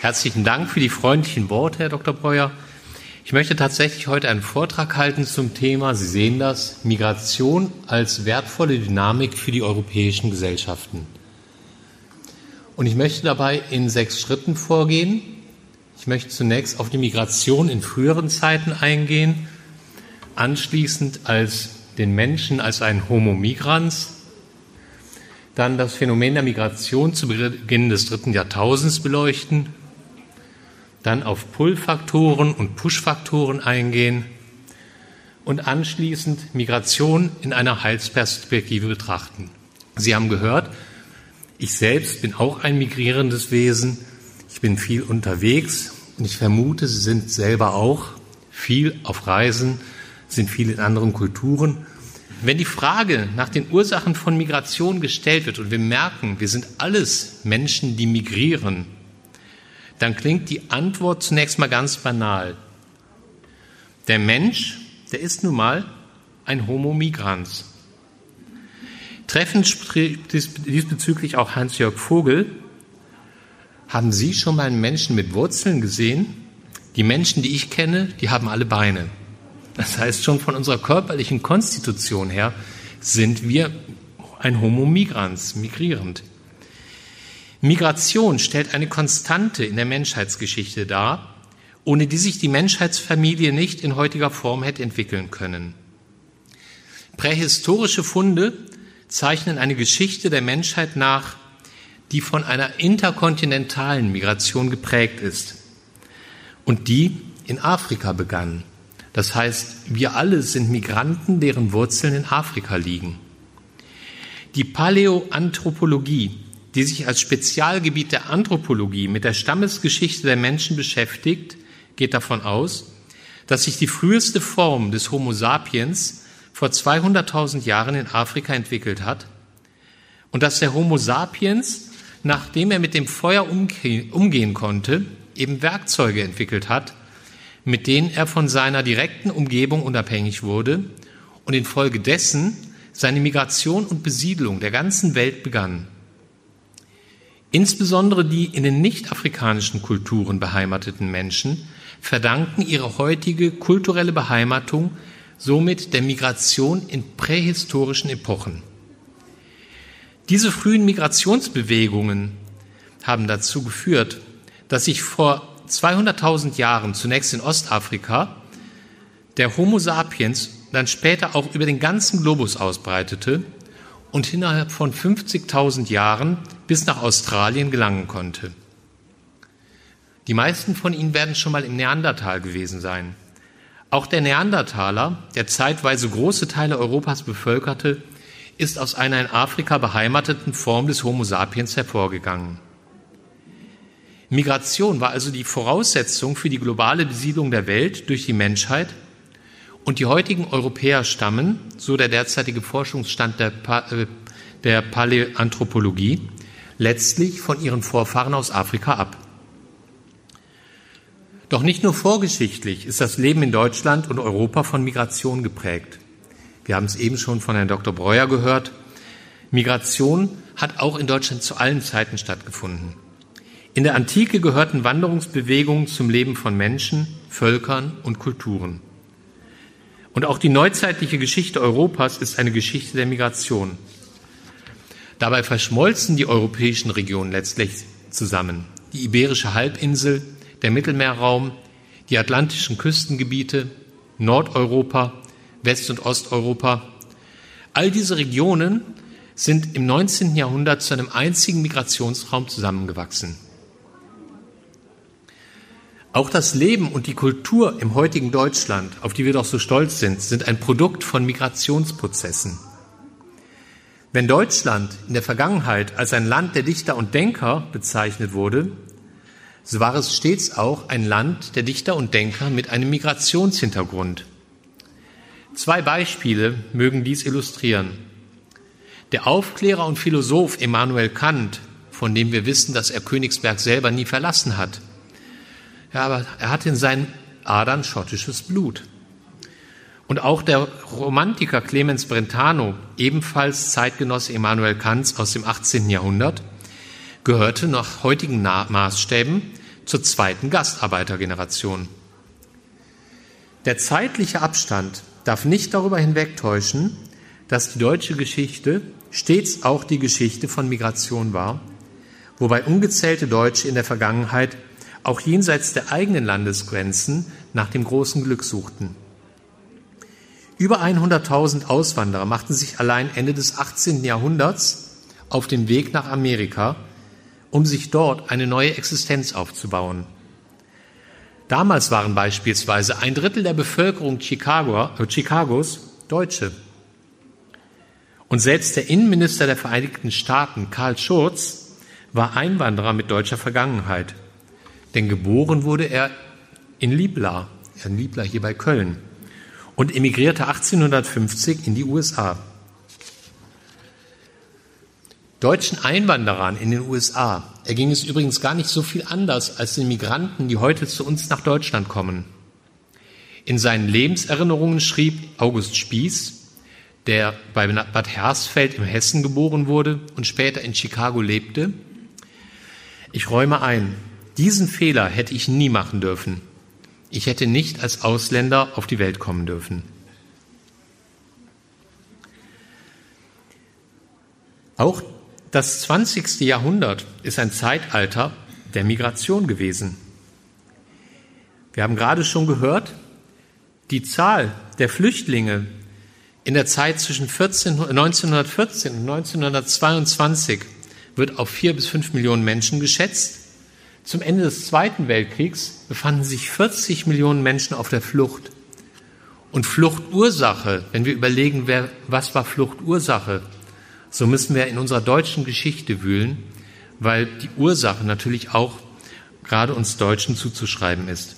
Herzlichen Dank für die freundlichen Worte, Herr Dr. Breuer. Ich möchte tatsächlich heute einen Vortrag halten zum Thema, Sie sehen das, Migration als wertvolle Dynamik für die europäischen Gesellschaften. Und ich möchte dabei in sechs Schritten vorgehen. Ich möchte zunächst auf die Migration in früheren Zeiten eingehen, anschließend als den Menschen als ein Homo migrans, dann das Phänomen der Migration zu Beginn des dritten Jahrtausends beleuchten, dann auf Pull-Faktoren und Push-Faktoren eingehen und anschließend Migration in einer Heilsperspektive betrachten. Sie haben gehört, ich selbst bin auch ein migrierendes Wesen. Ich bin viel unterwegs und ich vermute, Sie sind selber auch viel auf Reisen, sind viel in anderen Kulturen. Wenn die Frage nach den Ursachen von Migration gestellt wird und wir merken, wir sind alles Menschen, die migrieren, dann klingt die Antwort zunächst mal ganz banal. Der Mensch, der ist nun mal ein Homo migrans. Treffend spricht diesbezüglich auch Hans-Jörg Vogel. Haben Sie schon mal einen Menschen mit Wurzeln gesehen? Die Menschen, die ich kenne, die haben alle Beine. Das heißt, schon von unserer körperlichen Konstitution her sind wir ein Homo migrans, migrierend. Migration stellt eine Konstante in der Menschheitsgeschichte dar, ohne die sich die Menschheitsfamilie nicht in heutiger Form hätte entwickeln können. Prähistorische Funde zeichnen eine Geschichte der Menschheit nach, die von einer interkontinentalen Migration geprägt ist und die in Afrika begann. Das heißt, wir alle sind Migranten, deren Wurzeln in Afrika liegen. Die Paläoanthropologie, die sich als Spezialgebiet der Anthropologie mit der Stammesgeschichte der Menschen beschäftigt, geht davon aus, dass sich die früheste Form des Homo sapiens vor 200.000 Jahren in Afrika entwickelt hat und dass der Homo sapiens, nachdem er mit dem Feuer umgehen konnte, eben Werkzeuge entwickelt hat, mit denen er von seiner direkten Umgebung unabhängig wurde und infolgedessen seine Migration und Besiedlung der ganzen Welt begann. Insbesondere die in den nicht-afrikanischen Kulturen beheimateten Menschen verdanken ihre heutige kulturelle Beheimatung somit der Migration in prähistorischen Epochen. Diese frühen Migrationsbewegungen haben dazu geführt, dass sich vor 200.000 Jahren zunächst in Ostafrika der Homo sapiens dann später auch über den ganzen Globus ausbreitete und innerhalb von 50.000 Jahren bis nach Australien gelangen konnte. Die meisten von Ihnen werden schon mal im Neandertal gewesen sein. Auch der Neandertaler, der zeitweise große Teile Europas bevölkerte, ist aus einer in Afrika beheimateten Form des Homo sapiens hervorgegangen. Migration war also die Voraussetzung für die globale Besiedlung der Welt durch die Menschheit und die heutigen Europäer stammen, so der derzeitige Forschungsstand der, pa äh, der Paläanthropologie, letztlich von ihren Vorfahren aus Afrika ab. Doch nicht nur vorgeschichtlich ist das Leben in Deutschland und Europa von Migration geprägt. Wir haben es eben schon von Herrn Dr. Breuer gehört. Migration hat auch in Deutschland zu allen Zeiten stattgefunden. In der Antike gehörten Wanderungsbewegungen zum Leben von Menschen, Völkern und Kulturen. Und auch die neuzeitliche Geschichte Europas ist eine Geschichte der Migration. Dabei verschmolzen die europäischen Regionen letztlich zusammen. Die iberische Halbinsel, der Mittelmeerraum, die atlantischen Küstengebiete, Nordeuropa, West- und Osteuropa. All diese Regionen sind im 19. Jahrhundert zu einem einzigen Migrationsraum zusammengewachsen. Auch das Leben und die Kultur im heutigen Deutschland, auf die wir doch so stolz sind, sind ein Produkt von Migrationsprozessen. Wenn Deutschland in der Vergangenheit als ein Land der Dichter und Denker bezeichnet wurde, so war es stets auch ein Land der Dichter und Denker mit einem Migrationshintergrund. Zwei Beispiele mögen dies illustrieren. Der Aufklärer und Philosoph Immanuel Kant, von dem wir wissen, dass er Königsberg selber nie verlassen hat. Ja, aber er hat in seinen Adern schottisches Blut. Und auch der Romantiker Clemens Brentano, ebenfalls Zeitgenosse Immanuel Kants aus dem 18. Jahrhundert, gehörte nach heutigen Maßstäben zur zweiten Gastarbeitergeneration. Der zeitliche Abstand darf nicht darüber hinwegtäuschen, dass die deutsche Geschichte stets auch die Geschichte von Migration war, wobei ungezählte Deutsche in der Vergangenheit auch jenseits der eigenen Landesgrenzen nach dem großen Glück suchten. Über 100.000 Auswanderer machten sich allein Ende des 18. Jahrhunderts auf den Weg nach Amerika, um sich dort eine neue Existenz aufzubauen. Damals waren beispielsweise ein Drittel der Bevölkerung Chicago, äh, Chicagos Deutsche. Und selbst der Innenminister der Vereinigten Staaten, Karl Schurz, war Einwanderer mit deutscher Vergangenheit. Denn geboren wurde er in Liebla, in Liebla hier bei Köln, und emigrierte 1850 in die USA. Deutschen Einwanderern in den USA erging es übrigens gar nicht so viel anders als den Migranten, die heute zu uns nach Deutschland kommen. In seinen Lebenserinnerungen schrieb August Spieß, der bei Bad Hersfeld im Hessen geboren wurde und später in Chicago lebte, ich räume ein, diesen Fehler hätte ich nie machen dürfen. Ich hätte nicht als Ausländer auf die Welt kommen dürfen. Auch das 20. Jahrhundert ist ein Zeitalter der Migration gewesen. Wir haben gerade schon gehört, die Zahl der Flüchtlinge in der Zeit zwischen 14, 1914 und 1922 wird auf vier bis fünf Millionen Menschen geschätzt. Zum Ende des Zweiten Weltkriegs befanden sich 40 Millionen Menschen auf der Flucht. Und Fluchtursache, wenn wir überlegen, wer, was war Fluchtursache, so müssen wir in unserer deutschen Geschichte wühlen, weil die Ursache natürlich auch gerade uns Deutschen zuzuschreiben ist.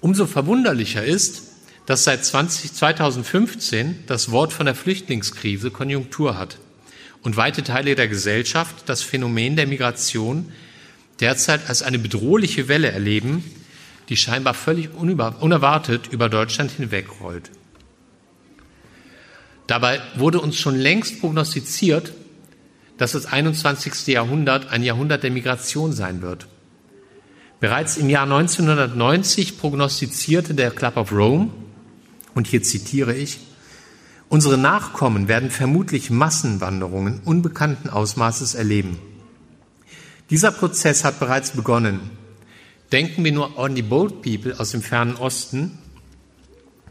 Umso verwunderlicher ist, dass seit 20, 2015 das Wort von der Flüchtlingskrise Konjunktur hat und weite Teile der Gesellschaft das Phänomen der Migration derzeit als eine bedrohliche Welle erleben, die scheinbar völlig unerwartet über Deutschland hinwegrollt. Dabei wurde uns schon längst prognostiziert, dass das 21. Jahrhundert ein Jahrhundert der Migration sein wird. Bereits im Jahr 1990 prognostizierte der Club of Rome, und hier zitiere ich, unsere Nachkommen werden vermutlich Massenwanderungen unbekannten Ausmaßes erleben. Dieser Prozess hat bereits begonnen. Denken wir nur an die Boat People aus dem fernen Osten,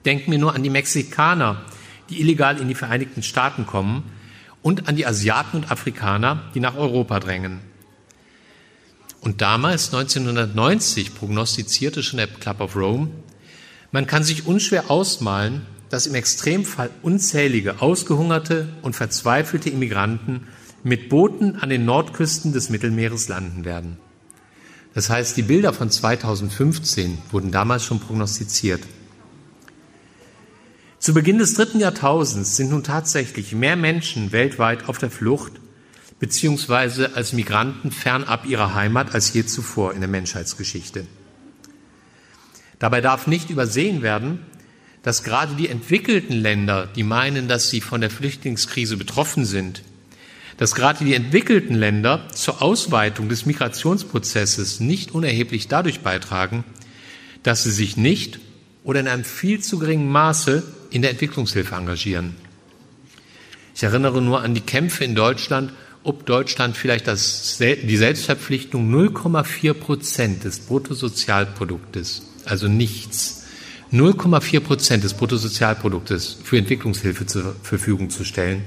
denken wir nur an die Mexikaner, die illegal in die Vereinigten Staaten kommen, und an die Asiaten und Afrikaner, die nach Europa drängen. Und damals, 1990, prognostizierte schon der Club of Rome, man kann sich unschwer ausmalen, dass im Extremfall unzählige ausgehungerte und verzweifelte Immigranten mit Booten an den Nordküsten des Mittelmeeres landen werden. Das heißt, die Bilder von 2015 wurden damals schon prognostiziert. Zu Beginn des dritten Jahrtausends sind nun tatsächlich mehr Menschen weltweit auf der Flucht beziehungsweise als Migranten fernab ihrer Heimat als je zuvor in der Menschheitsgeschichte. Dabei darf nicht übersehen werden, dass gerade die entwickelten Länder, die meinen, dass sie von der Flüchtlingskrise betroffen sind, dass gerade die entwickelten Länder zur Ausweitung des Migrationsprozesses nicht unerheblich dadurch beitragen, dass sie sich nicht oder in einem viel zu geringen Maße in der Entwicklungshilfe engagieren. Ich erinnere nur an die Kämpfe in Deutschland, ob Deutschland vielleicht das, die Selbstverpflichtung 0,4 Prozent des Bruttosozialproduktes, also nichts, 0,4 Prozent des Bruttosozialproduktes für Entwicklungshilfe zur Verfügung zu stellen.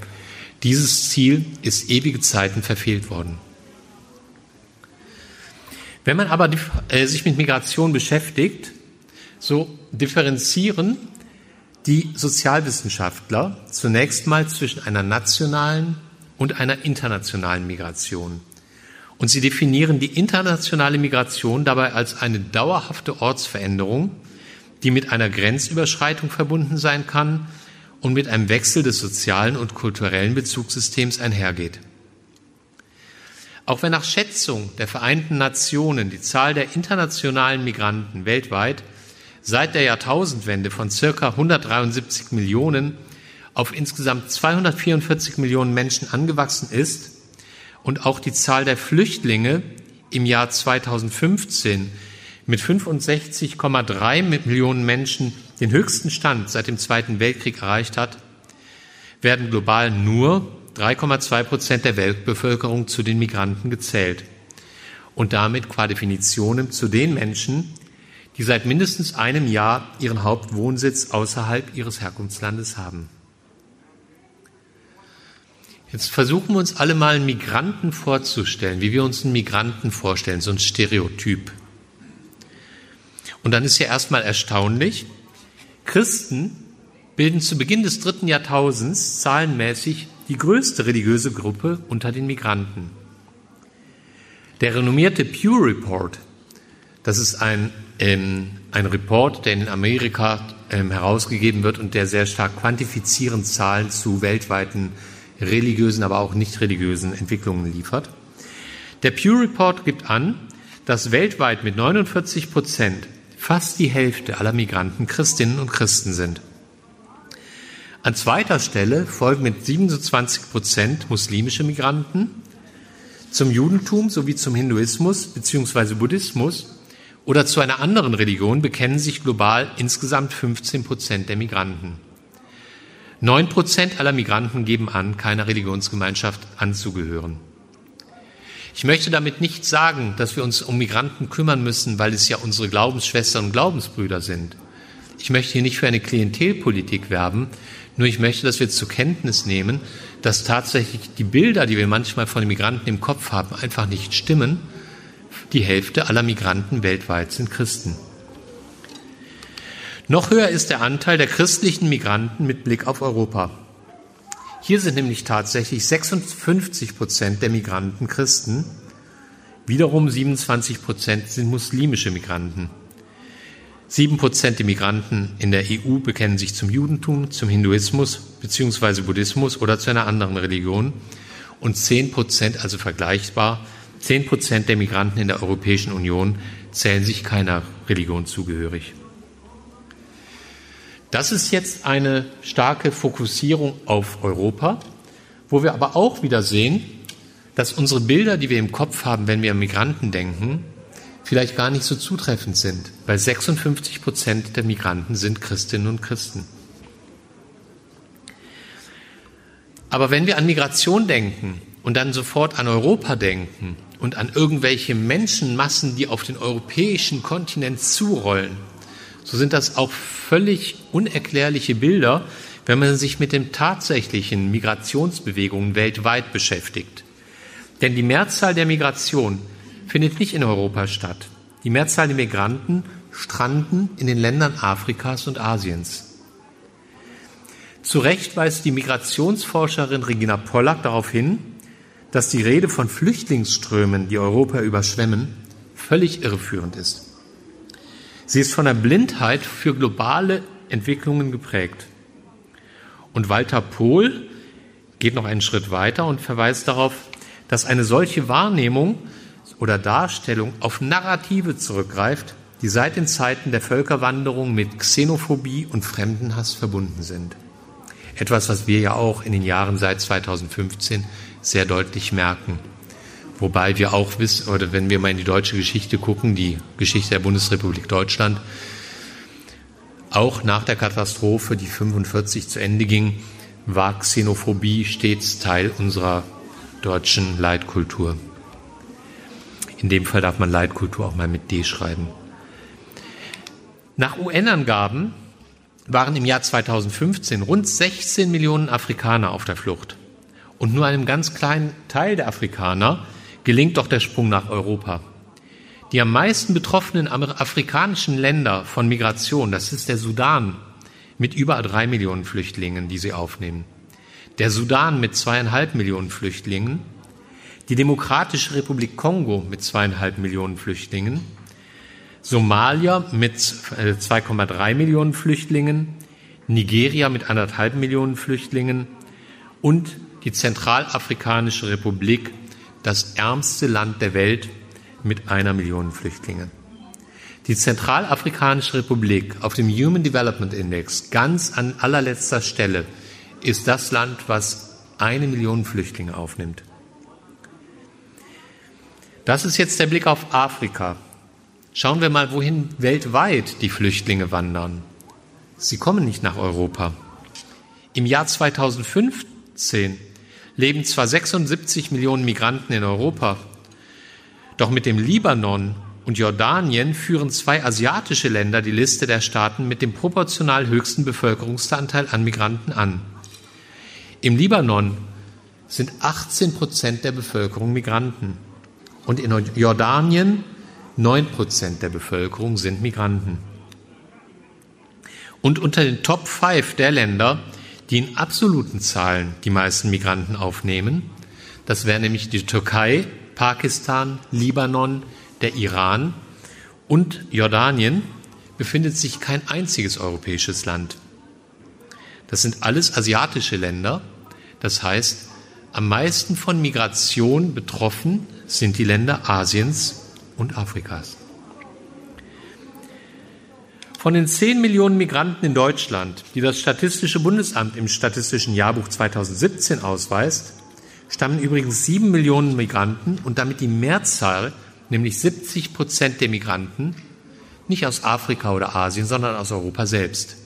Dieses Ziel ist ewige Zeiten verfehlt worden. Wenn man aber äh, sich mit Migration beschäftigt, so differenzieren die Sozialwissenschaftler zunächst mal zwischen einer nationalen und einer internationalen Migration. Und sie definieren die internationale Migration dabei als eine dauerhafte Ortsveränderung, die mit einer Grenzüberschreitung verbunden sein kann und mit einem Wechsel des sozialen und kulturellen Bezugssystems einhergeht. Auch wenn nach Schätzung der Vereinten Nationen die Zahl der internationalen Migranten weltweit seit der Jahrtausendwende von circa 173 Millionen auf insgesamt 244 Millionen Menschen angewachsen ist und auch die Zahl der Flüchtlinge im Jahr 2015 mit 65,3 Millionen Menschen den höchsten Stand seit dem Zweiten Weltkrieg erreicht hat, werden global nur 3,2 Prozent der Weltbevölkerung zu den Migranten gezählt und damit qua Definition zu den Menschen, die seit mindestens einem Jahr ihren Hauptwohnsitz außerhalb ihres Herkunftslandes haben. Jetzt versuchen wir uns alle mal einen Migranten vorzustellen, wie wir uns einen Migranten vorstellen, so ein Stereotyp. Und dann ist ja erstmal erstaunlich, Christen bilden zu Beginn des dritten Jahrtausends zahlenmäßig die größte religiöse Gruppe unter den Migranten. Der renommierte Pew Report, das ist ein, ähm, ein Report, der in Amerika ähm, herausgegeben wird und der sehr stark quantifizierend Zahlen zu weltweiten religiösen, aber auch nicht religiösen Entwicklungen liefert. Der Pew Report gibt an, dass weltweit mit 49 Prozent fast die Hälfte aller Migranten Christinnen und Christen sind. An zweiter Stelle folgen mit 27 Prozent muslimische Migranten, zum Judentum sowie zum Hinduismus bzw. Buddhismus oder zu einer anderen Religion bekennen sich global insgesamt 15 Prozent der Migranten. Neun Prozent aller Migranten geben an, keiner Religionsgemeinschaft anzugehören. Ich möchte damit nicht sagen, dass wir uns um Migranten kümmern müssen, weil es ja unsere Glaubensschwestern und Glaubensbrüder sind. Ich möchte hier nicht für eine Klientelpolitik werben, nur ich möchte, dass wir zur Kenntnis nehmen, dass tatsächlich die Bilder, die wir manchmal von Migranten im Kopf haben, einfach nicht stimmen. Die Hälfte aller Migranten weltweit sind Christen. Noch höher ist der Anteil der christlichen Migranten mit Blick auf Europa. Hier sind nämlich tatsächlich 56 Prozent der Migranten Christen, wiederum 27 Prozent sind muslimische Migranten. Sieben Prozent der Migranten in der EU bekennen sich zum Judentum, zum Hinduismus bzw. Buddhismus oder zu einer anderen Religion. Und zehn Prozent, also vergleichbar, zehn Prozent der Migranten in der Europäischen Union zählen sich keiner Religion zugehörig. Das ist jetzt eine starke Fokussierung auf Europa, wo wir aber auch wieder sehen, dass unsere Bilder, die wir im Kopf haben, wenn wir an Migranten denken, vielleicht gar nicht so zutreffend sind, weil 56 Prozent der Migranten sind Christinnen und Christen. Aber wenn wir an Migration denken und dann sofort an Europa denken und an irgendwelche Menschenmassen, die auf den europäischen Kontinent zurollen, so sind das auch völlig unerklärliche Bilder, wenn man sich mit den tatsächlichen Migrationsbewegungen weltweit beschäftigt. Denn die Mehrzahl der Migration findet nicht in Europa statt. Die Mehrzahl der Migranten stranden in den Ländern Afrikas und Asiens. Zu Recht weist die Migrationsforscherin Regina Pollack darauf hin, dass die Rede von Flüchtlingsströmen, die Europa überschwemmen, völlig irreführend ist. Sie ist von der Blindheit für globale Entwicklungen geprägt. Und Walter Pohl geht noch einen Schritt weiter und verweist darauf, dass eine solche Wahrnehmung oder Darstellung auf Narrative zurückgreift, die seit den Zeiten der Völkerwanderung mit Xenophobie und Fremdenhass verbunden sind. Etwas, was wir ja auch in den Jahren seit 2015 sehr deutlich merken. Wobei wir auch wissen, oder wenn wir mal in die deutsche Geschichte gucken, die Geschichte der Bundesrepublik Deutschland, auch nach der Katastrophe, die 45 zu Ende ging, war Xenophobie stets Teil unserer deutschen Leitkultur. In dem Fall darf man Leitkultur auch mal mit D schreiben. Nach UN-Angaben waren im Jahr 2015 rund 16 Millionen Afrikaner auf der Flucht. Und nur einem ganz kleinen Teil der Afrikaner gelingt doch der Sprung nach Europa. Die am meisten betroffenen afrikanischen Länder von Migration, das ist der Sudan mit über drei Millionen Flüchtlingen, die sie aufnehmen, der Sudan mit zweieinhalb Millionen Flüchtlingen, die Demokratische Republik Kongo mit zweieinhalb Millionen Flüchtlingen, Somalia mit 2,3 äh, Millionen Flüchtlingen, Nigeria mit anderthalb Millionen Flüchtlingen. Und die Zentralafrikanische Republik, das ärmste Land der Welt mit einer Million Flüchtlingen. Die Zentralafrikanische Republik auf dem Human Development Index ganz an allerletzter Stelle ist das Land, was eine Million Flüchtlinge aufnimmt. Das ist jetzt der Blick auf Afrika. Schauen wir mal, wohin weltweit die Flüchtlinge wandern. Sie kommen nicht nach Europa. Im Jahr 2015 leben zwar 76 Millionen Migranten in Europa, doch mit dem Libanon und Jordanien führen zwei asiatische Länder die Liste der Staaten mit dem proportional höchsten Bevölkerungsanteil an Migranten an. Im Libanon sind 18 Prozent der Bevölkerung Migranten und in Jordanien 9 Prozent der Bevölkerung sind Migranten. Und unter den Top 5 der Länder, die in absoluten Zahlen die meisten Migranten aufnehmen, das wären nämlich die Türkei, Pakistan, Libanon, der Iran und Jordanien befindet sich kein einziges europäisches Land. Das sind alles asiatische Länder. Das heißt, am meisten von Migration betroffen sind die Länder Asiens und Afrikas. Von den 10 Millionen Migranten in Deutschland, die das Statistische Bundesamt im Statistischen Jahrbuch 2017 ausweist, stammen übrigens 7 Millionen Migranten und damit die Mehrzahl nämlich 70 Prozent der Migranten, nicht aus Afrika oder Asien, sondern aus Europa selbst.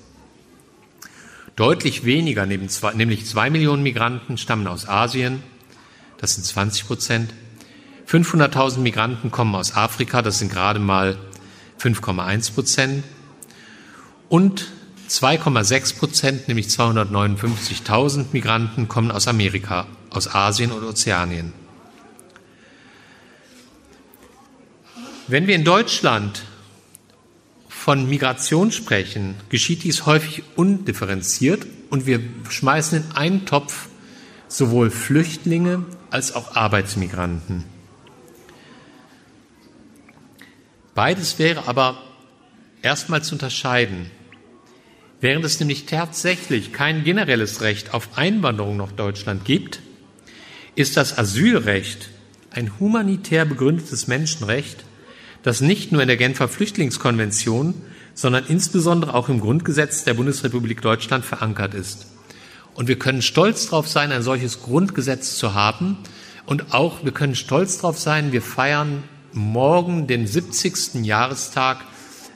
Deutlich weniger, nämlich zwei Millionen Migranten, stammen aus Asien, das sind 20 Prozent. 500.000 Migranten kommen aus Afrika, das sind gerade mal 5,1 Prozent. Und 2,6 Prozent, nämlich 259.000 Migranten, kommen aus Amerika, aus Asien und Ozeanien. Wenn wir in Deutschland von Migration sprechen, geschieht dies häufig undifferenziert und wir schmeißen in einen Topf sowohl Flüchtlinge als auch Arbeitsmigranten. Beides wäre aber erstmal zu unterscheiden. Während es nämlich tatsächlich kein generelles Recht auf Einwanderung nach Deutschland gibt, ist das Asylrecht ein humanitär begründetes Menschenrecht, das nicht nur in der Genfer Flüchtlingskonvention, sondern insbesondere auch im Grundgesetz der Bundesrepublik Deutschland verankert ist. Und wir können stolz darauf sein, ein solches Grundgesetz zu haben. Und auch wir können stolz darauf sein, wir feiern morgen den 70. Jahrestag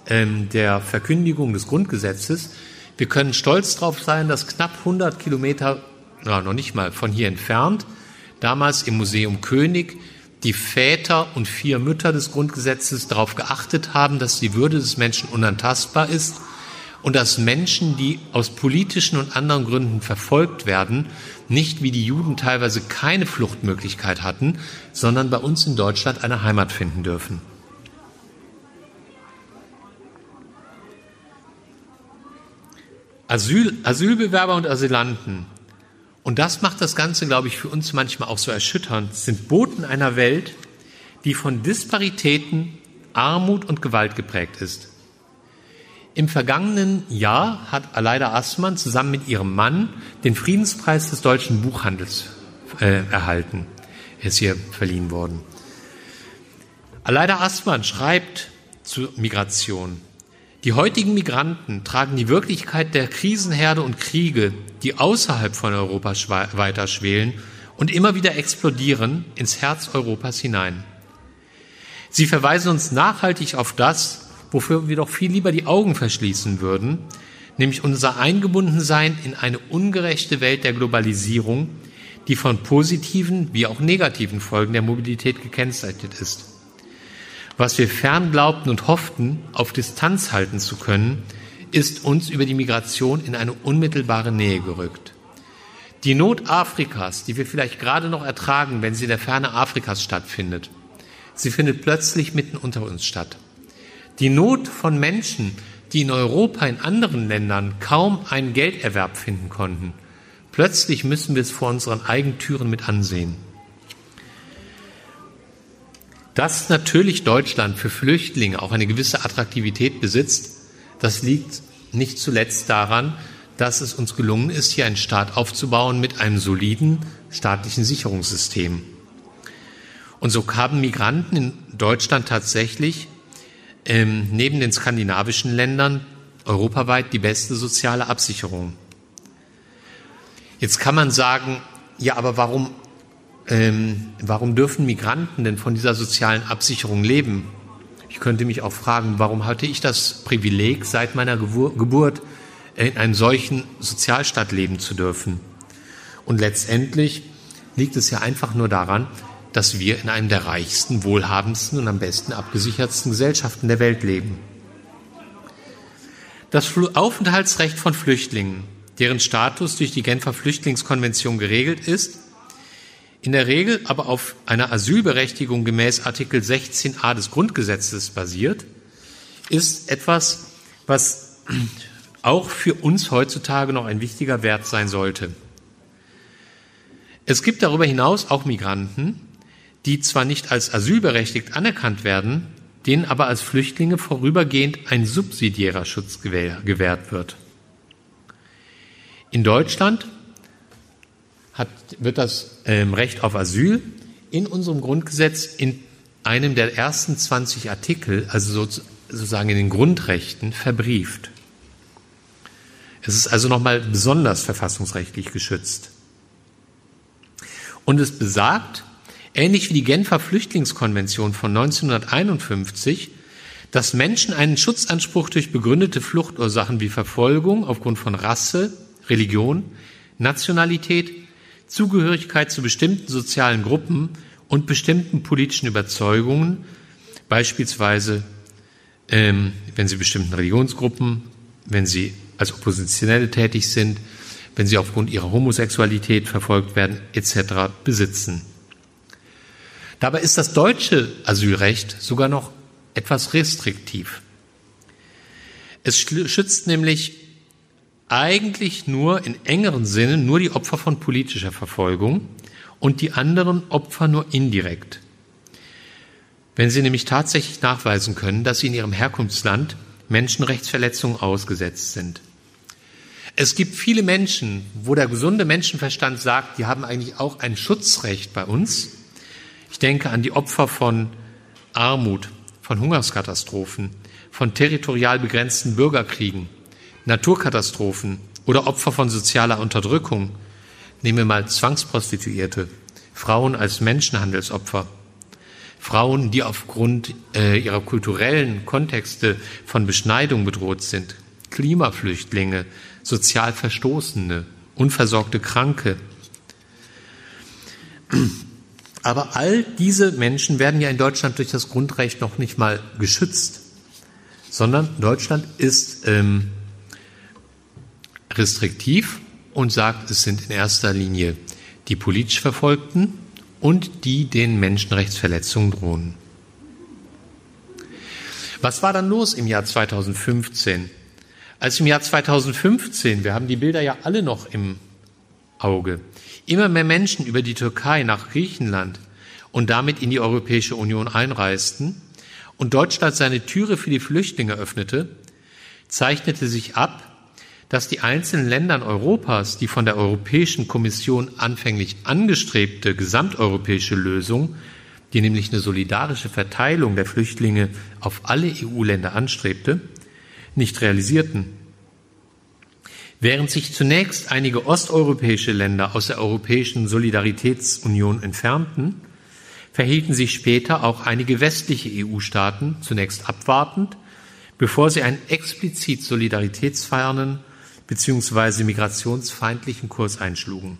ähm, der Verkündigung des Grundgesetzes. Wir können stolz darauf sein, dass knapp 100 Kilometer, na, noch nicht mal von hier entfernt, damals im Museum König die Väter und vier Mütter des Grundgesetzes darauf geachtet haben, dass die Würde des Menschen unantastbar ist und dass Menschen, die aus politischen und anderen Gründen verfolgt werden, nicht wie die Juden teilweise keine Fluchtmöglichkeit hatten, sondern bei uns in Deutschland eine Heimat finden dürfen. Asyl, Asylbewerber und Asylanten und das macht das Ganze, glaube ich, für uns manchmal auch so erschütternd, sind Boten einer Welt, die von Disparitäten, Armut und Gewalt geprägt ist. Im vergangenen Jahr hat Aleida Assmann zusammen mit ihrem Mann den Friedenspreis des deutschen Buchhandels äh, erhalten. Er ist hier verliehen worden. Aleida Assmann schreibt zur Migration. Die heutigen Migranten tragen die Wirklichkeit der Krisenherde und Kriege, die außerhalb von Europa weiter schwelen und immer wieder explodieren, ins Herz Europas hinein. Sie verweisen uns nachhaltig auf das, wofür wir doch viel lieber die Augen verschließen würden, nämlich unser Eingebundensein in eine ungerechte Welt der Globalisierung, die von positiven wie auch negativen Folgen der Mobilität gekennzeichnet ist. Was wir fern glaubten und hofften, auf Distanz halten zu können, ist uns über die Migration in eine unmittelbare Nähe gerückt. Die Not Afrikas, die wir vielleicht gerade noch ertragen, wenn sie in der Ferne Afrikas stattfindet, sie findet plötzlich mitten unter uns statt. Die Not von Menschen, die in Europa, in anderen Ländern kaum einen Gelderwerb finden konnten, plötzlich müssen wir es vor unseren Eigentüren mit ansehen. Dass natürlich Deutschland für Flüchtlinge auch eine gewisse Attraktivität besitzt, das liegt nicht zuletzt daran, dass es uns gelungen ist, hier einen Staat aufzubauen mit einem soliden staatlichen Sicherungssystem. Und so haben Migranten in Deutschland tatsächlich ähm, neben den skandinavischen Ländern europaweit die beste soziale Absicherung. Jetzt kann man sagen, ja, aber warum ähm, warum dürfen Migranten denn von dieser sozialen Absicherung leben? Ich könnte mich auch fragen, warum hatte ich das Privileg, seit meiner Geburt in einem solchen Sozialstaat leben zu dürfen? Und letztendlich liegt es ja einfach nur daran, dass wir in einem der reichsten, wohlhabendsten und am besten abgesichertsten Gesellschaften der Welt leben. Das Aufenthaltsrecht von Flüchtlingen, deren Status durch die Genfer Flüchtlingskonvention geregelt ist, in der Regel aber auf einer Asylberechtigung gemäß Artikel 16a des Grundgesetzes basiert, ist etwas, was auch für uns heutzutage noch ein wichtiger Wert sein sollte. Es gibt darüber hinaus auch Migranten, die zwar nicht als asylberechtigt anerkannt werden, denen aber als Flüchtlinge vorübergehend ein subsidiärer Schutz gewährt wird. In Deutschland hat, wird das ähm, Recht auf Asyl in unserem Grundgesetz in einem der ersten 20 Artikel, also sozusagen in den Grundrechten, verbrieft. Es ist also nochmal besonders verfassungsrechtlich geschützt. Und es besagt, ähnlich wie die Genfer Flüchtlingskonvention von 1951, dass Menschen einen Schutzanspruch durch begründete Fluchtursachen wie Verfolgung aufgrund von Rasse, Religion, Nationalität, Zugehörigkeit zu bestimmten sozialen Gruppen und bestimmten politischen Überzeugungen, beispielsweise ähm, wenn sie bestimmten Religionsgruppen, wenn sie als Oppositionelle tätig sind, wenn sie aufgrund ihrer Homosexualität verfolgt werden, etc. besitzen. Dabei ist das deutsche Asylrecht sogar noch etwas restriktiv. Es schützt nämlich eigentlich nur in engeren Sinne nur die Opfer von politischer Verfolgung und die anderen Opfer nur indirekt. Wenn sie nämlich tatsächlich nachweisen können, dass sie in ihrem Herkunftsland Menschenrechtsverletzungen ausgesetzt sind. Es gibt viele Menschen, wo der gesunde Menschenverstand sagt, die haben eigentlich auch ein Schutzrecht bei uns. Ich denke an die Opfer von Armut, von Hungerskatastrophen, von territorial begrenzten Bürgerkriegen, Naturkatastrophen oder Opfer von sozialer Unterdrückung. Nehmen wir mal Zwangsprostituierte, Frauen als Menschenhandelsopfer, Frauen, die aufgrund äh, ihrer kulturellen Kontexte von Beschneidung bedroht sind, Klimaflüchtlinge, sozial Verstoßene, unversorgte Kranke. Aber all diese Menschen werden ja in Deutschland durch das Grundrecht noch nicht mal geschützt, sondern Deutschland ist ähm, restriktiv und sagt, es sind in erster Linie die politisch Verfolgten und die den Menschenrechtsverletzungen drohen. Was war dann los im Jahr 2015? Als im Jahr 2015, wir haben die Bilder ja alle noch im Auge, immer mehr Menschen über die Türkei nach Griechenland und damit in die Europäische Union einreisten und Deutschland seine Türe für die Flüchtlinge öffnete, zeichnete sich ab, dass die einzelnen Länder Europas die von der Europäischen Kommission anfänglich angestrebte gesamteuropäische Lösung, die nämlich eine solidarische Verteilung der Flüchtlinge auf alle EU-Länder anstrebte, nicht realisierten. Während sich zunächst einige osteuropäische Länder aus der Europäischen Solidaritätsunion entfernten, verhielten sich später auch einige westliche EU-Staaten zunächst abwartend, bevor sie einen explizit solidaritätsfeiernden bzw. migrationsfeindlichen Kurs einschlugen.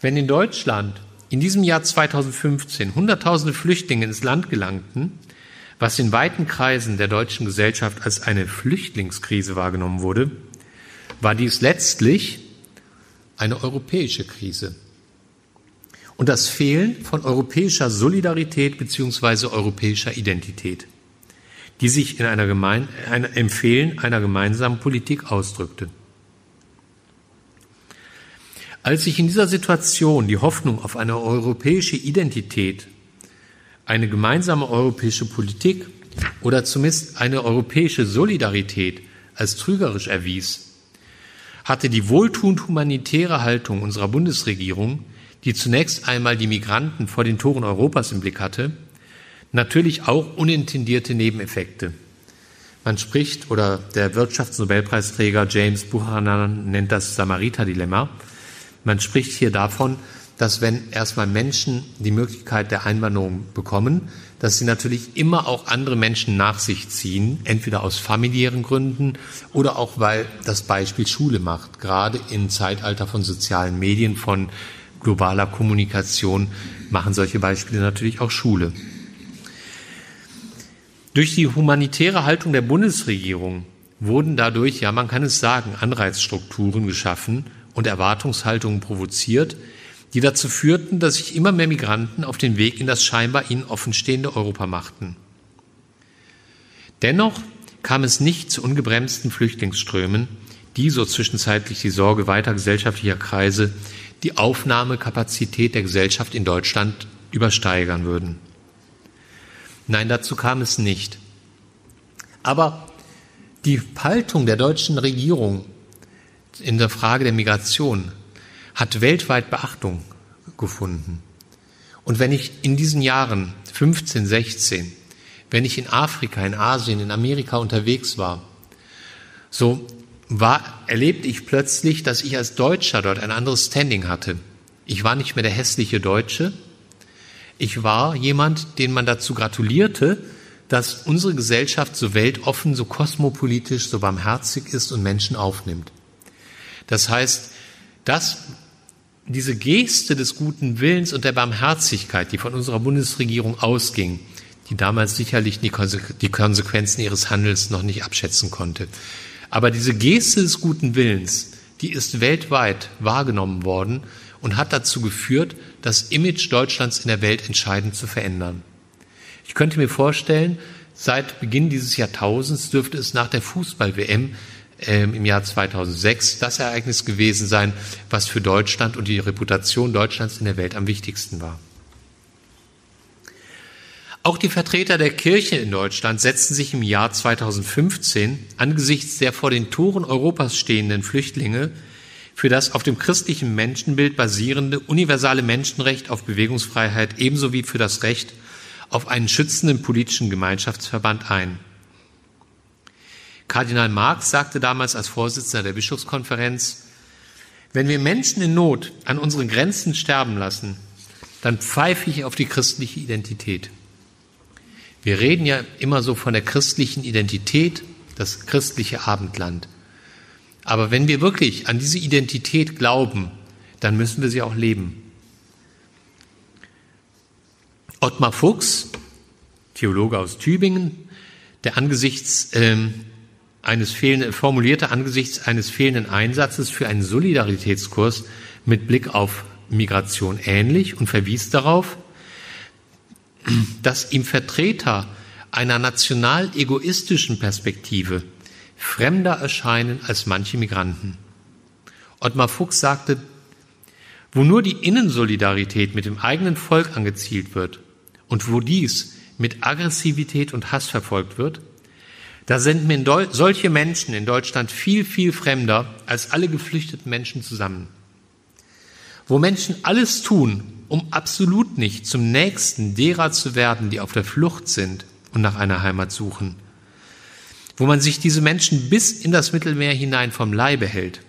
Wenn in Deutschland in diesem Jahr 2015 Hunderttausende Flüchtlinge ins Land gelangten, was in weiten Kreisen der deutschen Gesellschaft als eine Flüchtlingskrise wahrgenommen wurde, war dies letztlich eine europäische Krise. Und das Fehlen von europäischer Solidarität bzw. europäischer Identität die sich in einer Gemein einer Empfehlen einer gemeinsamen Politik ausdrückte. Als sich in dieser Situation die Hoffnung auf eine europäische Identität, eine gemeinsame europäische Politik oder zumindest eine europäische Solidarität als trügerisch erwies, hatte die wohltuend humanitäre Haltung unserer Bundesregierung, die zunächst einmal die Migranten vor den Toren Europas im Blick hatte, Natürlich auch unintendierte Nebeneffekte. Man spricht, oder der Wirtschaftsnobelpreisträger James Buchanan nennt das Samariter-Dilemma. Man spricht hier davon, dass wenn erstmal Menschen die Möglichkeit der Einwanderung bekommen, dass sie natürlich immer auch andere Menschen nach sich ziehen, entweder aus familiären Gründen oder auch weil das Beispiel Schule macht. Gerade im Zeitalter von sozialen Medien, von globaler Kommunikation machen solche Beispiele natürlich auch Schule. Durch die humanitäre Haltung der Bundesregierung wurden dadurch, ja man kann es sagen, Anreizstrukturen geschaffen und Erwartungshaltungen provoziert, die dazu führten, dass sich immer mehr Migranten auf den Weg in das scheinbar ihnen offenstehende Europa machten. Dennoch kam es nicht zu ungebremsten Flüchtlingsströmen, die so zwischenzeitlich die Sorge weiter gesellschaftlicher Kreise die Aufnahmekapazität der Gesellschaft in Deutschland übersteigern würden. Nein, dazu kam es nicht. Aber die Haltung der deutschen Regierung in der Frage der Migration hat weltweit Beachtung gefunden. Und wenn ich in diesen Jahren 15, 16, wenn ich in Afrika, in Asien, in Amerika unterwegs war, so war, erlebte ich plötzlich, dass ich als Deutscher dort ein anderes Standing hatte. Ich war nicht mehr der hässliche Deutsche. Ich war jemand, den man dazu gratulierte, dass unsere Gesellschaft so weltoffen, so kosmopolitisch, so barmherzig ist und Menschen aufnimmt. Das heißt, dass diese Geste des guten Willens und der Barmherzigkeit, die von unserer Bundesregierung ausging, die damals sicherlich die Konsequenzen ihres Handels noch nicht abschätzen konnte. Aber diese Geste des guten Willens, die ist weltweit wahrgenommen worden und hat dazu geführt, das Image Deutschlands in der Welt entscheidend zu verändern. Ich könnte mir vorstellen, seit Beginn dieses Jahrtausends dürfte es nach der Fußball-WM ähm, im Jahr 2006 das Ereignis gewesen sein, was für Deutschland und die Reputation Deutschlands in der Welt am wichtigsten war. Auch die Vertreter der Kirche in Deutschland setzten sich im Jahr 2015 angesichts der vor den Toren Europas stehenden Flüchtlinge für das auf dem christlichen Menschenbild basierende universale Menschenrecht auf Bewegungsfreiheit ebenso wie für das Recht auf einen schützenden politischen Gemeinschaftsverband ein. Kardinal Marx sagte damals als Vorsitzender der Bischofskonferenz, wenn wir Menschen in Not an unseren Grenzen sterben lassen, dann pfeife ich auf die christliche Identität. Wir reden ja immer so von der christlichen Identität, das christliche Abendland. Aber wenn wir wirklich an diese Identität glauben, dann müssen wir sie auch leben. Ottmar Fuchs, Theologe aus Tübingen, der angesichts ähm, eines fehlenden, formulierte angesichts eines fehlenden Einsatzes für einen Solidaritätskurs mit Blick auf Migration ähnlich und verwies darauf, dass ihm Vertreter einer national egoistischen Perspektive fremder erscheinen als manche Migranten. Ottmar Fuchs sagte, wo nur die Innensolidarität mit dem eigenen Volk angezielt wird und wo dies mit Aggressivität und Hass verfolgt wird, da sind mir solche Menschen in Deutschland viel, viel fremder als alle geflüchteten Menschen zusammen. Wo Menschen alles tun, um absolut nicht zum Nächsten derer zu werden, die auf der Flucht sind und nach einer Heimat suchen. Wo man sich diese Menschen bis in das Mittelmeer hinein vom Leibe hält,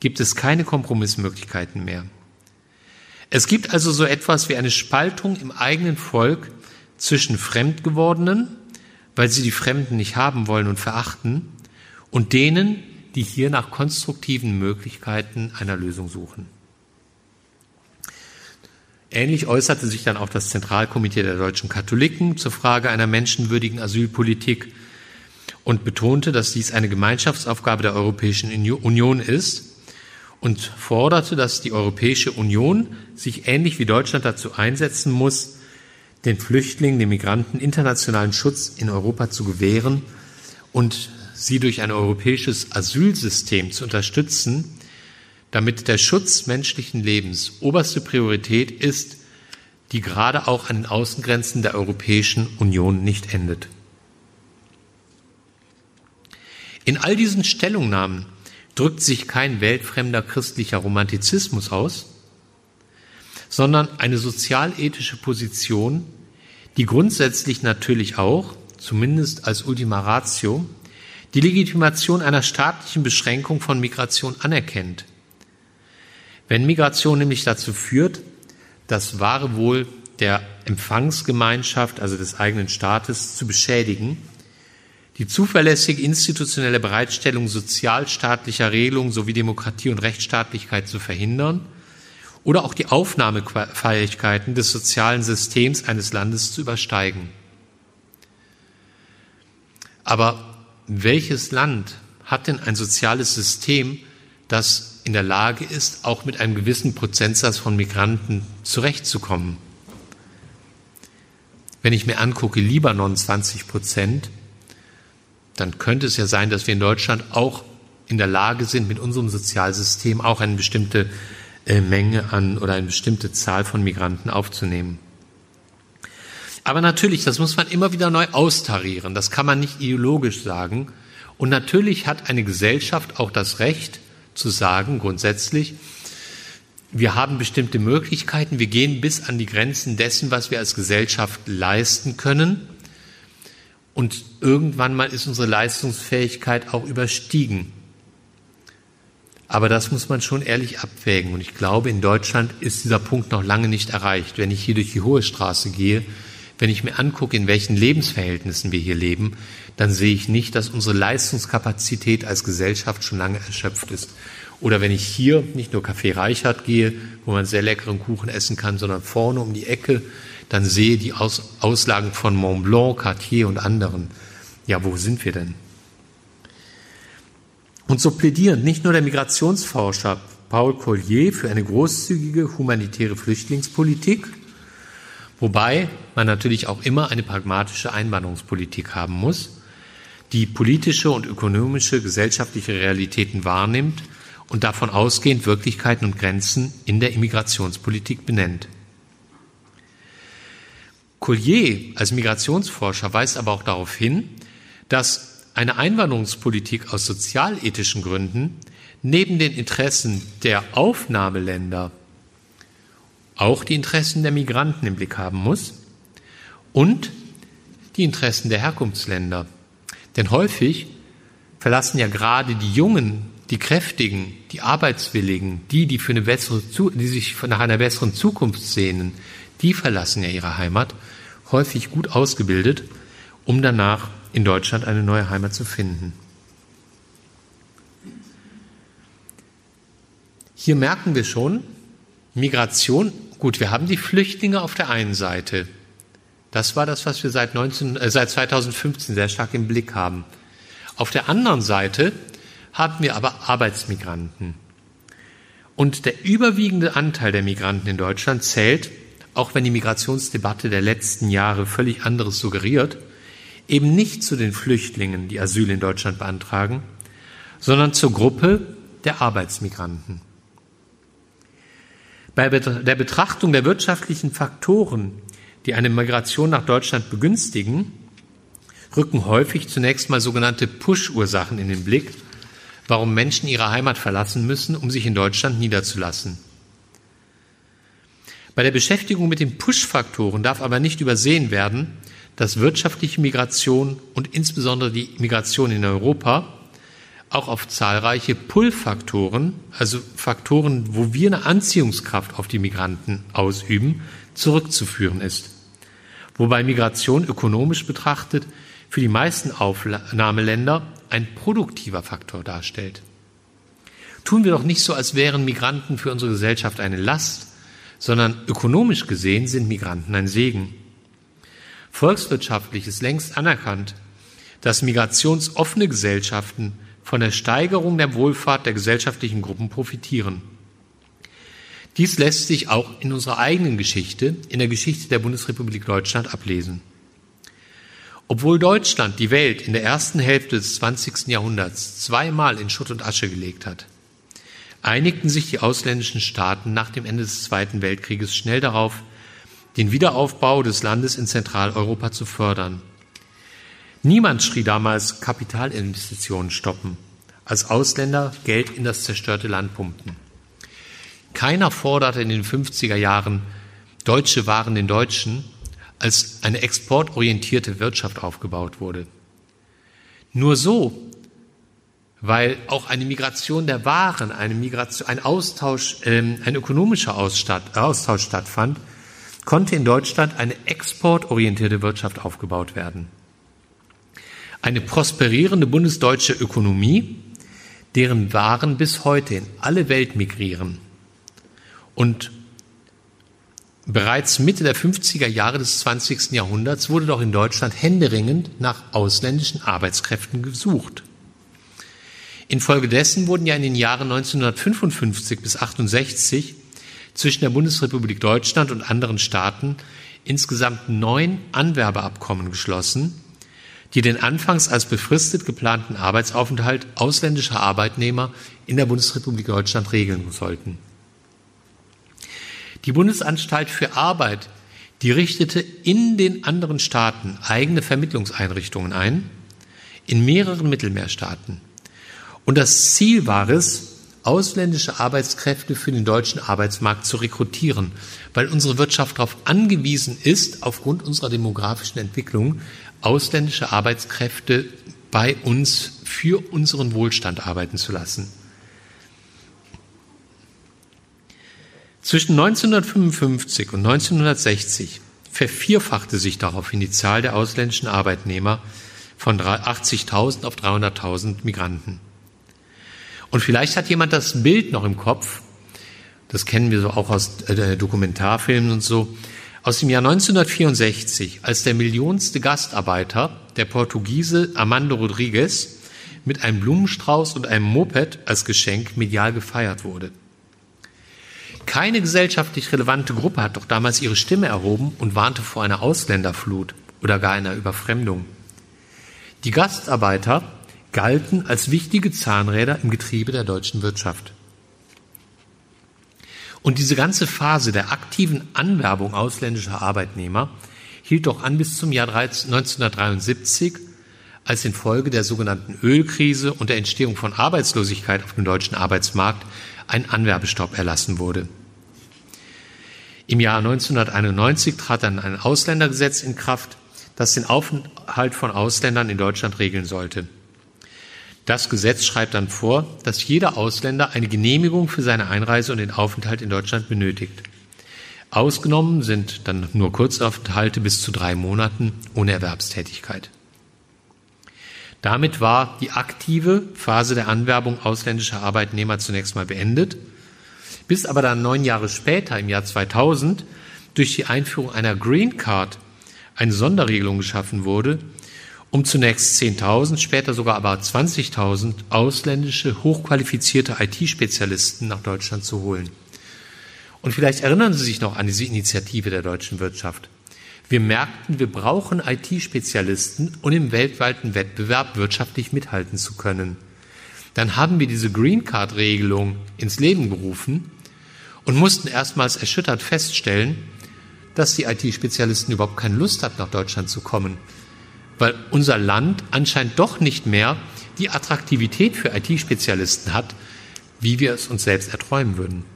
gibt es keine Kompromissmöglichkeiten mehr. Es gibt also so etwas wie eine Spaltung im eigenen Volk zwischen Fremdgewordenen, weil sie die Fremden nicht haben wollen und verachten, und denen, die hier nach konstruktiven Möglichkeiten einer Lösung suchen. Ähnlich äußerte sich dann auch das Zentralkomitee der deutschen Katholiken zur Frage einer menschenwürdigen Asylpolitik und betonte, dass dies eine Gemeinschaftsaufgabe der Europäischen Union ist und forderte, dass die Europäische Union sich ähnlich wie Deutschland dazu einsetzen muss, den Flüchtlingen, den Migranten internationalen Schutz in Europa zu gewähren und sie durch ein europäisches Asylsystem zu unterstützen, damit der Schutz menschlichen Lebens oberste Priorität ist, die gerade auch an den Außengrenzen der Europäischen Union nicht endet. In all diesen Stellungnahmen drückt sich kein weltfremder christlicher Romantizismus aus, sondern eine sozialethische Position, die grundsätzlich natürlich auch, zumindest als Ultima Ratio, die Legitimation einer staatlichen Beschränkung von Migration anerkennt. Wenn Migration nämlich dazu führt, das wahre Wohl der Empfangsgemeinschaft, also des eigenen Staates, zu beschädigen, die zuverlässige institutionelle Bereitstellung sozialstaatlicher Regelungen sowie Demokratie und Rechtsstaatlichkeit zu verhindern oder auch die Aufnahmefähigkeiten des sozialen Systems eines Landes zu übersteigen. Aber welches Land hat denn ein soziales System, das in der Lage ist, auch mit einem gewissen Prozentsatz von Migranten zurechtzukommen? Wenn ich mir angucke, Libanon 20 Prozent, dann könnte es ja sein, dass wir in Deutschland auch in der Lage sind, mit unserem Sozialsystem auch eine bestimmte äh, Menge an oder eine bestimmte Zahl von Migranten aufzunehmen. Aber natürlich, das muss man immer wieder neu austarieren. Das kann man nicht ideologisch sagen. Und natürlich hat eine Gesellschaft auch das Recht zu sagen, grundsätzlich, wir haben bestimmte Möglichkeiten, wir gehen bis an die Grenzen dessen, was wir als Gesellschaft leisten können. Und irgendwann mal ist unsere Leistungsfähigkeit auch überstiegen. Aber das muss man schon ehrlich abwägen. Und ich glaube, in Deutschland ist dieser Punkt noch lange nicht erreicht. Wenn ich hier durch die Hohe Straße gehe, wenn ich mir angucke, in welchen Lebensverhältnissen wir hier leben, dann sehe ich nicht, dass unsere Leistungskapazität als Gesellschaft schon lange erschöpft ist. Oder wenn ich hier nicht nur Café Reichert gehe, wo man sehr leckeren Kuchen essen kann, sondern vorne um die Ecke, dann sehe die Aus Auslagen von Mont Blanc, Cartier und anderen. Ja, wo sind wir denn? Und so plädieren nicht nur der Migrationsforscher Paul Collier für eine großzügige humanitäre Flüchtlingspolitik, Wobei man natürlich auch immer eine pragmatische Einwanderungspolitik haben muss, die politische und ökonomische gesellschaftliche Realitäten wahrnimmt und davon ausgehend Wirklichkeiten und Grenzen in der Immigrationspolitik benennt. Collier als Migrationsforscher weist aber auch darauf hin, dass eine Einwanderungspolitik aus sozialethischen Gründen neben den Interessen der Aufnahmeländer auch die Interessen der Migranten im Blick haben muss und die Interessen der Herkunftsländer. Denn häufig verlassen ja gerade die Jungen, die Kräftigen, die Arbeitswilligen, die, die, für eine bessere, die sich nach einer besseren Zukunft sehnen, die verlassen ja ihre Heimat, häufig gut ausgebildet, um danach in Deutschland eine neue Heimat zu finden. Hier merken wir schon, Migration Gut, wir haben die Flüchtlinge auf der einen Seite. Das war das, was wir seit, 19, äh, seit 2015 sehr stark im Blick haben. Auf der anderen Seite haben wir aber Arbeitsmigranten. Und der überwiegende Anteil der Migranten in Deutschland zählt, auch wenn die Migrationsdebatte der letzten Jahre völlig anderes suggeriert, eben nicht zu den Flüchtlingen, die Asyl in Deutschland beantragen, sondern zur Gruppe der Arbeitsmigranten. Bei der Betrachtung der wirtschaftlichen Faktoren, die eine Migration nach Deutschland begünstigen, rücken häufig zunächst mal sogenannte Push-Ursachen in den Blick, warum Menschen ihre Heimat verlassen müssen, um sich in Deutschland niederzulassen. Bei der Beschäftigung mit den Push-Faktoren darf aber nicht übersehen werden, dass wirtschaftliche Migration und insbesondere die Migration in Europa auch auf zahlreiche Pull-Faktoren, also Faktoren, wo wir eine Anziehungskraft auf die Migranten ausüben, zurückzuführen ist. Wobei Migration ökonomisch betrachtet für die meisten Aufnahmeländer ein produktiver Faktor darstellt. Tun wir doch nicht so, als wären Migranten für unsere Gesellschaft eine Last, sondern ökonomisch gesehen sind Migranten ein Segen. Volkswirtschaftlich ist längst anerkannt, dass migrationsoffene Gesellschaften von der Steigerung der Wohlfahrt der gesellschaftlichen Gruppen profitieren. Dies lässt sich auch in unserer eigenen Geschichte, in der Geschichte der Bundesrepublik Deutschland ablesen. Obwohl Deutschland die Welt in der ersten Hälfte des 20. Jahrhunderts zweimal in Schutt und Asche gelegt hat, einigten sich die ausländischen Staaten nach dem Ende des Zweiten Weltkrieges schnell darauf, den Wiederaufbau des Landes in Zentraleuropa zu fördern Niemand schrie damals Kapitalinvestitionen stoppen, als Ausländer Geld in das zerstörte Land pumpten. Keiner forderte in den 50er Jahren Deutsche waren den Deutschen, als eine exportorientierte Wirtschaft aufgebaut wurde. Nur so weil auch eine Migration der Waren, eine Migration, ein Austausch, ähm, ein ökonomischer Austausch stattfand, konnte in Deutschland eine exportorientierte Wirtschaft aufgebaut werden. Eine prosperierende bundesdeutsche Ökonomie, deren Waren bis heute in alle Welt migrieren und Bereits Mitte der 50er Jahre des 20. Jahrhunderts wurde doch in Deutschland händeringend nach ausländischen Arbeitskräften gesucht. Infolgedessen wurden ja in den Jahren 1955 bis 68 zwischen der Bundesrepublik Deutschland und anderen Staaten insgesamt neun Anwerbeabkommen geschlossen, die den anfangs als befristet geplanten Arbeitsaufenthalt ausländischer Arbeitnehmer in der Bundesrepublik Deutschland regeln sollten. Die Bundesanstalt für Arbeit, die richtete in den anderen Staaten eigene Vermittlungseinrichtungen ein, in mehreren Mittelmeerstaaten. Und das Ziel war es, ausländische Arbeitskräfte für den deutschen Arbeitsmarkt zu rekrutieren, weil unsere Wirtschaft darauf angewiesen ist, aufgrund unserer demografischen Entwicklung ausländische Arbeitskräfte bei uns für unseren Wohlstand arbeiten zu lassen. Zwischen 1955 und 1960 vervierfachte sich daraufhin die Zahl der ausländischen Arbeitnehmer von 80.000 auf 300.000 Migranten. Und vielleicht hat jemand das Bild noch im Kopf, das kennen wir so auch aus äh, Dokumentarfilmen und so, aus dem Jahr 1964, als der millionste Gastarbeiter, der Portugiese Armando Rodriguez, mit einem Blumenstrauß und einem Moped als Geschenk medial gefeiert wurde. Keine gesellschaftlich relevante Gruppe hat doch damals ihre Stimme erhoben und warnte vor einer Ausländerflut oder gar einer Überfremdung. Die Gastarbeiter galten als wichtige Zahnräder im Getriebe der deutschen Wirtschaft. Und diese ganze Phase der aktiven Anwerbung ausländischer Arbeitnehmer hielt doch an bis zum Jahr 1973, als infolge der sogenannten Ölkrise und der Entstehung von Arbeitslosigkeit auf dem deutschen Arbeitsmarkt ein Anwerbestopp erlassen wurde. Im Jahr 1991 trat dann ein Ausländergesetz in Kraft, das den Aufenthalt von Ausländern in Deutschland regeln sollte. Das Gesetz schreibt dann vor, dass jeder Ausländer eine Genehmigung für seine Einreise und den Aufenthalt in Deutschland benötigt. Ausgenommen sind dann nur Kurzaufenthalte bis zu drei Monaten ohne Erwerbstätigkeit. Damit war die aktive Phase der Anwerbung ausländischer Arbeitnehmer zunächst mal beendet, bis aber dann neun Jahre später, im Jahr 2000, durch die Einführung einer Green Card eine Sonderregelung geschaffen wurde, um zunächst 10.000, später sogar aber 20.000 ausländische hochqualifizierte IT-Spezialisten nach Deutschland zu holen. Und vielleicht erinnern Sie sich noch an diese Initiative der deutschen Wirtschaft. Wir merkten, wir brauchen IT-Spezialisten, um im weltweiten Wettbewerb wirtschaftlich mithalten zu können. Dann haben wir diese Green Card-Regelung ins Leben gerufen und mussten erstmals erschüttert feststellen, dass die IT-Spezialisten überhaupt keine Lust hatten, nach Deutschland zu kommen, weil unser Land anscheinend doch nicht mehr die Attraktivität für IT-Spezialisten hat, wie wir es uns selbst erträumen würden.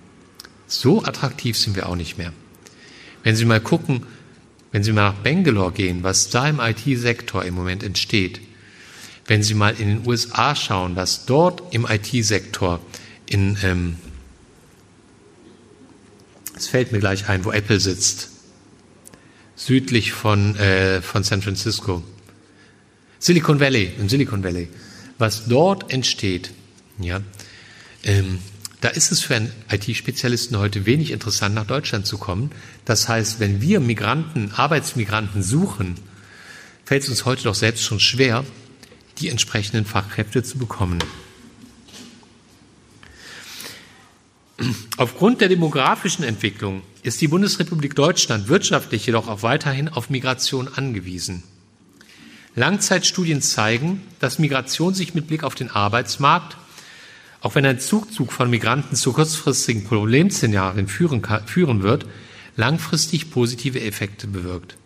So attraktiv sind wir auch nicht mehr. Wenn Sie mal gucken, wenn Sie mal nach Bangalore gehen, was da im IT-Sektor im Moment entsteht, wenn Sie mal in den USA schauen, was dort im IT-Sektor in, ähm, es fällt mir gleich ein, wo Apple sitzt, südlich von, äh, von San Francisco, Silicon Valley, im Silicon Valley, was dort entsteht, ja, ähm, da ist es für einen IT-Spezialisten heute wenig interessant, nach Deutschland zu kommen. Das heißt, wenn wir Migranten, Arbeitsmigranten suchen, fällt es uns heute doch selbst schon schwer, die entsprechenden Fachkräfte zu bekommen. Aufgrund der demografischen Entwicklung ist die Bundesrepublik Deutschland wirtschaftlich jedoch auch weiterhin auf Migration angewiesen. Langzeitstudien zeigen, dass Migration sich mit Blick auf den Arbeitsmarkt auch wenn ein Zugzug von Migranten zu kurzfristigen Problemszenarien führen, führen wird, langfristig positive Effekte bewirkt.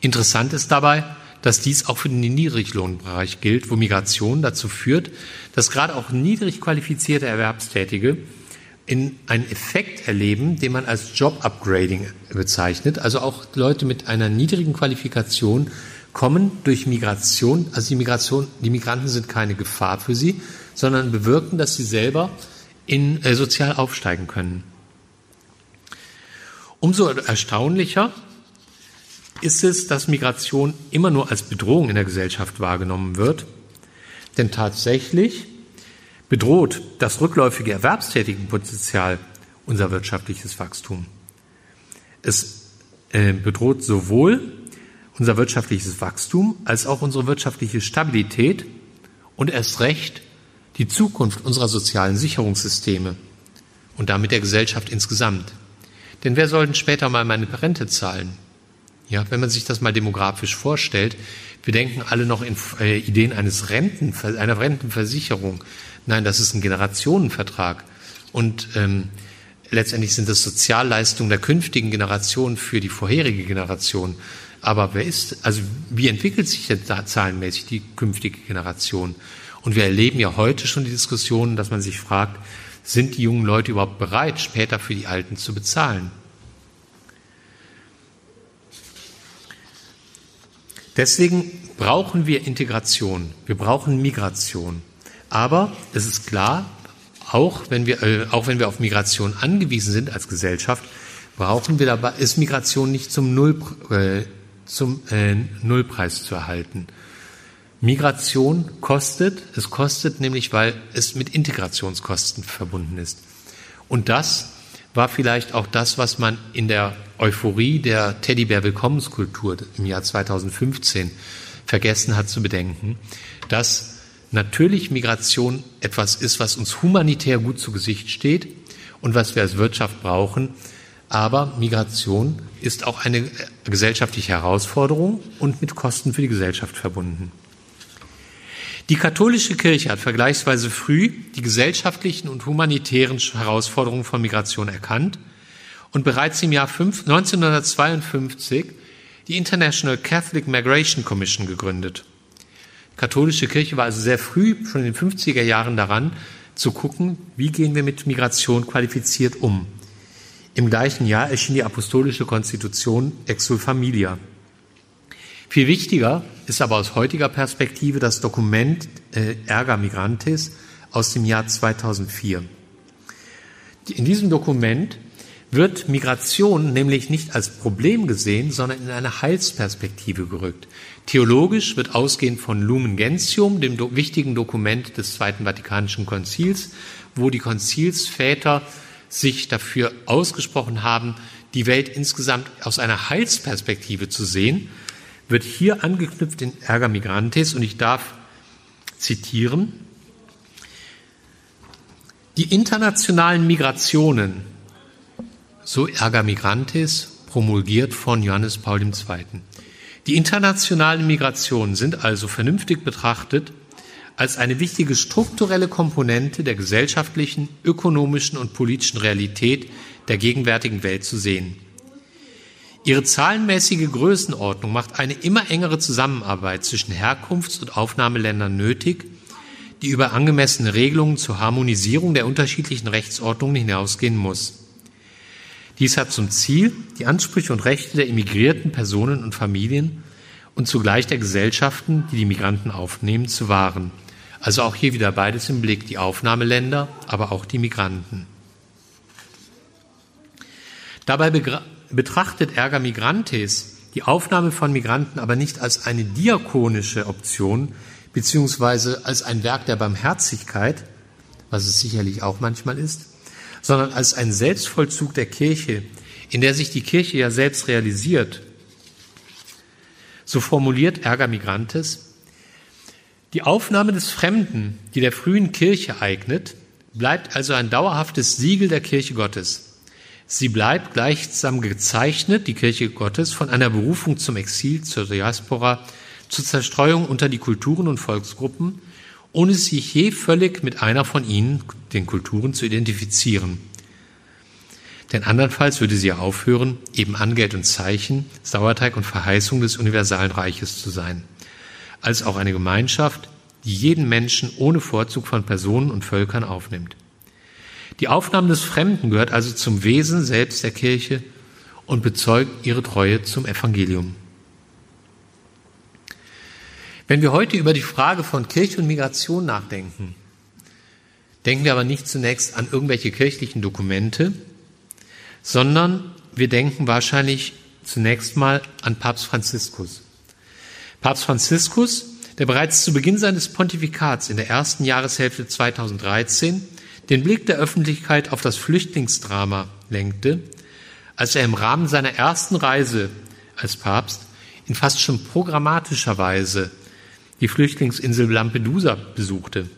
Interessant ist dabei, dass dies auch für den Niedriglohnbereich gilt, wo Migration dazu führt, dass gerade auch niedrig qualifizierte Erwerbstätige in einen Effekt erleben, den man als Job Upgrading bezeichnet. Also auch Leute mit einer niedrigen Qualifikation kommen durch Migration, also die Migration, die Migranten sind keine Gefahr für sie, sondern bewirken, dass sie selber in, äh, sozial aufsteigen können. Umso erstaunlicher ist es, dass Migration immer nur als Bedrohung in der Gesellschaft wahrgenommen wird. Denn tatsächlich bedroht das rückläufige Erwerbstätigenpotenzial unser wirtschaftliches Wachstum. Es äh, bedroht sowohl unser wirtschaftliches Wachstum als auch unsere wirtschaftliche Stabilität und erst recht die Zukunft unserer sozialen Sicherungssysteme und damit der Gesellschaft insgesamt. Denn wer soll denn später mal meine Rente zahlen? Ja, wenn man sich das mal demografisch vorstellt, wir denken alle noch in äh, Ideen eines Renten, einer Rentenversicherung. Nein, das ist ein Generationenvertrag. Und ähm, letztendlich sind das Sozialleistungen der künftigen Generation für die vorherige Generation. Aber wer ist, also wie entwickelt sich denn da zahlenmäßig die künftige Generation? Und wir erleben ja heute schon die Diskussion, dass man sich fragt, sind die jungen Leute überhaupt bereit, später für die Alten zu bezahlen? Deswegen brauchen wir Integration, wir brauchen Migration. Aber es ist klar, auch wenn wir, äh, auch wenn wir auf Migration angewiesen sind als Gesellschaft, brauchen wir dabei, ist Migration nicht zum, Null, äh, zum äh, Nullpreis zu erhalten. Migration kostet, es kostet nämlich, weil es mit Integrationskosten verbunden ist. Und das war vielleicht auch das, was man in der Euphorie der Teddybär-Willkommenskultur im Jahr 2015 vergessen hat zu bedenken, dass natürlich Migration etwas ist, was uns humanitär gut zu Gesicht steht und was wir als Wirtschaft brauchen. Aber Migration ist auch eine gesellschaftliche Herausforderung und mit Kosten für die Gesellschaft verbunden. Die katholische Kirche hat vergleichsweise früh die gesellschaftlichen und humanitären Herausforderungen von Migration erkannt und bereits im Jahr 1952 die International Catholic Migration Commission gegründet. Die katholische Kirche war also sehr früh, schon in den 50er Jahren daran, zu gucken, wie gehen wir mit Migration qualifiziert um. Im gleichen Jahr erschien die apostolische Konstitution Exul Familia. Viel wichtiger ist aber aus heutiger Perspektive das Dokument äh, Erga Migrantis aus dem Jahr 2004. In diesem Dokument wird Migration nämlich nicht als Problem gesehen, sondern in eine Heilsperspektive gerückt. Theologisch wird ausgehend von Lumen Gentium, dem do wichtigen Dokument des Zweiten Vatikanischen Konzils, wo die Konzilsväter sich dafür ausgesprochen haben, die Welt insgesamt aus einer Heilsperspektive zu sehen, wird hier angeknüpft in Erga Migrantes und ich darf zitieren. Die internationalen Migrationen so Erga Migrantes, promulgiert von Johannes Paul II. Die internationalen Migrationen sind also vernünftig betrachtet als eine wichtige strukturelle Komponente der gesellschaftlichen, ökonomischen und politischen Realität der gegenwärtigen Welt zu sehen. Ihre zahlenmäßige Größenordnung macht eine immer engere Zusammenarbeit zwischen Herkunfts- und Aufnahmeländern nötig, die über angemessene Regelungen zur Harmonisierung der unterschiedlichen Rechtsordnungen hinausgehen muss. Dies hat zum Ziel, die Ansprüche und Rechte der immigrierten Personen und Familien und zugleich der Gesellschaften, die die Migranten aufnehmen, zu wahren. Also auch hier wieder beides im Blick, die Aufnahmeländer, aber auch die Migranten. Dabei betrachtet Ärger Migrantes die Aufnahme von Migranten aber nicht als eine diakonische Option beziehungsweise als ein Werk der Barmherzigkeit, was es sicherlich auch manchmal ist, sondern als ein Selbstvollzug der Kirche, in der sich die Kirche ja selbst realisiert. So formuliert Erga Migrantes, die Aufnahme des Fremden, die der frühen Kirche eignet, bleibt also ein dauerhaftes Siegel der Kirche Gottes. Sie bleibt gleichsam gezeichnet, die Kirche Gottes, von einer Berufung zum Exil, zur Diaspora, zur Zerstreuung unter die Kulturen und Volksgruppen ohne sich je völlig mit einer von ihnen, den Kulturen, zu identifizieren. Denn andernfalls würde sie aufhören, eben Angeld und Zeichen, Sauerteig und Verheißung des universalen Reiches zu sein, als auch eine Gemeinschaft, die jeden Menschen ohne Vorzug von Personen und Völkern aufnimmt. Die Aufnahme des Fremden gehört also zum Wesen selbst der Kirche und bezeugt ihre Treue zum Evangelium. Wenn wir heute über die Frage von Kirche und Migration nachdenken, denken wir aber nicht zunächst an irgendwelche kirchlichen Dokumente, sondern wir denken wahrscheinlich zunächst mal an Papst Franziskus. Papst Franziskus, der bereits zu Beginn seines Pontifikats in der ersten Jahreshälfte 2013 den Blick der Öffentlichkeit auf das Flüchtlingsdrama lenkte, als er im Rahmen seiner ersten Reise als Papst in fast schon programmatischer Weise die Flüchtlingsinsel Lampedusa besuchte.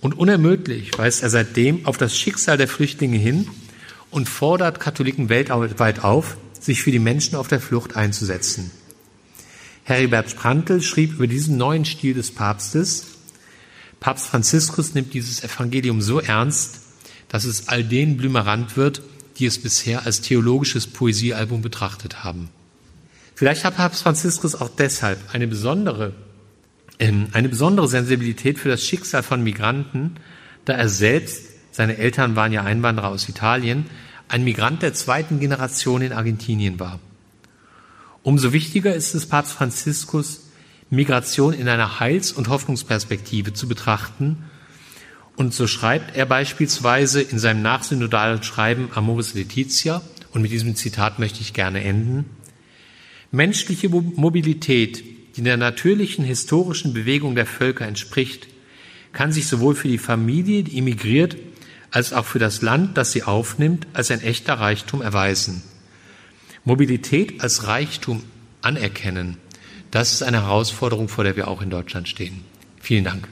Und unermüdlich weist er seitdem auf das Schicksal der Flüchtlinge hin und fordert Katholiken weltweit auf, sich für die Menschen auf der Flucht einzusetzen. Heribert Prantl schrieb über diesen neuen Stil des Papstes, Papst Franziskus nimmt dieses Evangelium so ernst, dass es all denen blümerant wird, die es bisher als theologisches Poesiealbum betrachtet haben. Vielleicht hat Papst Franziskus auch deshalb eine besondere, äh, eine besondere Sensibilität für das Schicksal von Migranten, da er selbst, seine Eltern waren ja Einwanderer aus Italien, ein Migrant der zweiten Generation in Argentinien war. Umso wichtiger ist es Papst Franziskus, Migration in einer Heils- und Hoffnungsperspektive zu betrachten. Und so schreibt er beispielsweise in seinem nachsynodalen Schreiben Amoris Laetitia, und mit diesem Zitat möchte ich gerne enden, menschliche Mobilität, die der natürlichen historischen Bewegung der Völker entspricht, kann sich sowohl für die Familie, die immigriert, als auch für das Land, das sie aufnimmt, als ein echter Reichtum erweisen. Mobilität als Reichtum anerkennen, das ist eine Herausforderung, vor der wir auch in Deutschland stehen. Vielen Dank.